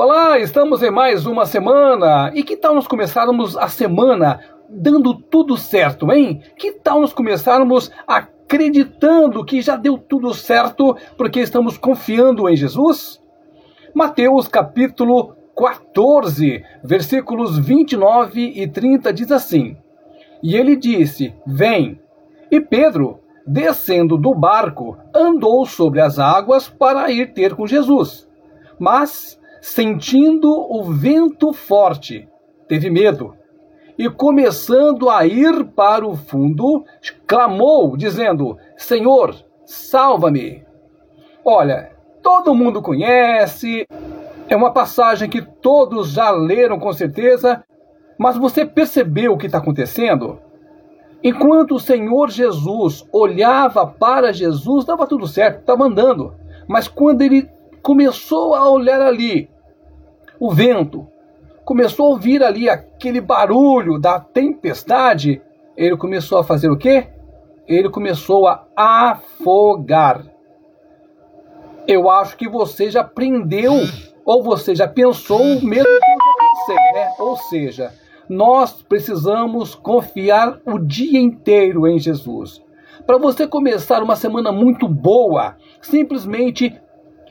Olá, estamos em mais uma semana. E que tal nós começarmos a semana dando tudo certo, hein? Que tal nós começarmos acreditando que já deu tudo certo porque estamos confiando em Jesus? Mateus capítulo 14, versículos 29 e 30 diz assim: E ele disse: Vem. E Pedro, descendo do barco, andou sobre as águas para ir ter com Jesus. Mas sentindo o vento forte, teve medo e, começando a ir para o fundo, clamou, dizendo: Senhor, salva-me. Olha, todo mundo conhece, é uma passagem que todos já leram com certeza, mas você percebeu o que está acontecendo? Enquanto o Senhor Jesus olhava para Jesus, estava tudo certo, estava andando. Mas quando ele começou a olhar ali o vento, começou a ouvir ali aquele barulho da tempestade, ele começou a fazer o quê? Ele começou a afogar. Eu acho que você já aprendeu, ou você já pensou o mesmo que eu já pensei, né? Ou seja, nós precisamos confiar o dia inteiro em Jesus. Para você começar uma semana muito boa, simplesmente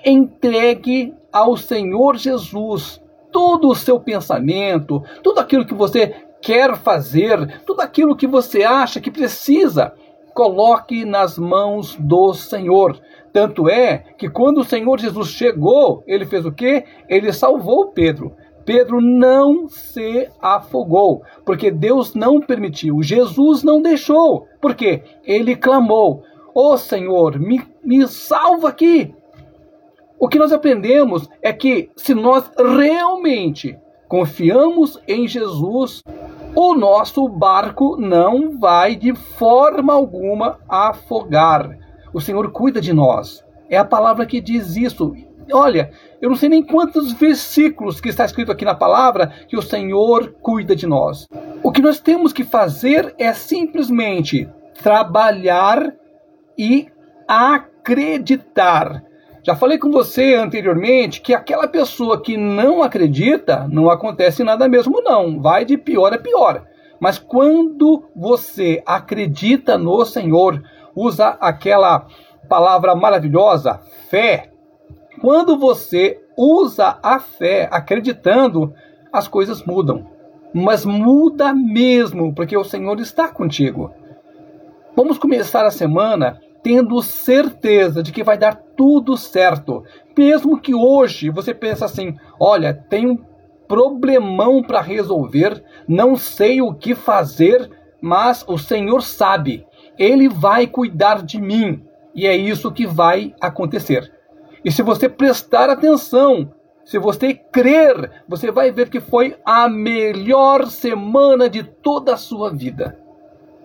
entregue ao Senhor Jesus todo o seu pensamento, tudo aquilo que você quer fazer, tudo aquilo que você acha que precisa, coloque nas mãos do Senhor. Tanto é que quando o Senhor Jesus chegou, ele fez o quê? Ele salvou Pedro. Pedro não se afogou, porque Deus não permitiu, Jesus não deixou, porque ele clamou: Ô oh, Senhor, me, me salva aqui, o que nós aprendemos é que se nós realmente confiamos em Jesus, o nosso barco não vai de forma alguma afogar. O Senhor cuida de nós. É a palavra que diz isso. Olha, eu não sei nem quantos versículos que está escrito aqui na palavra que o Senhor cuida de nós. O que nós temos que fazer é simplesmente trabalhar e acreditar já falei com você anteriormente que aquela pessoa que não acredita, não acontece nada mesmo, não. Vai de pior a pior. Mas quando você acredita no Senhor, usa aquela palavra maravilhosa, fé. Quando você usa a fé acreditando, as coisas mudam. Mas muda mesmo, porque o Senhor está contigo. Vamos começar a semana tendo certeza de que vai dar tudo certo. Mesmo que hoje você pense assim: olha, tem um problemão para resolver, não sei o que fazer, mas o Senhor sabe, Ele vai cuidar de mim. E é isso que vai acontecer. E se você prestar atenção, se você crer, você vai ver que foi a melhor semana de toda a sua vida.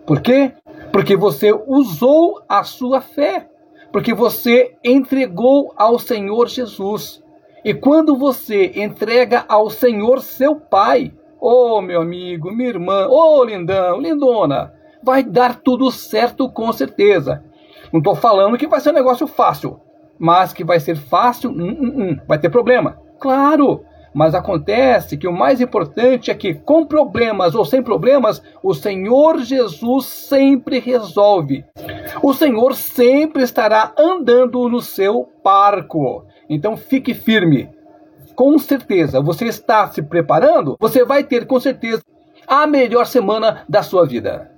Por quê? Porque você usou a sua fé. Porque você entregou ao Senhor Jesus. E quando você entrega ao Senhor seu Pai, ô oh, meu amigo, minha irmã, ô oh, lindão, lindona, vai dar tudo certo com certeza. Não estou falando que vai ser um negócio fácil, mas que vai ser fácil, hum, hum, hum, vai ter problema. Claro, mas acontece que o mais importante é que, com problemas ou sem problemas, o Senhor Jesus sempre resolve. O Senhor sempre estará andando no seu barco. Então fique firme. Com certeza, você está se preparando? Você vai ter com certeza a melhor semana da sua vida.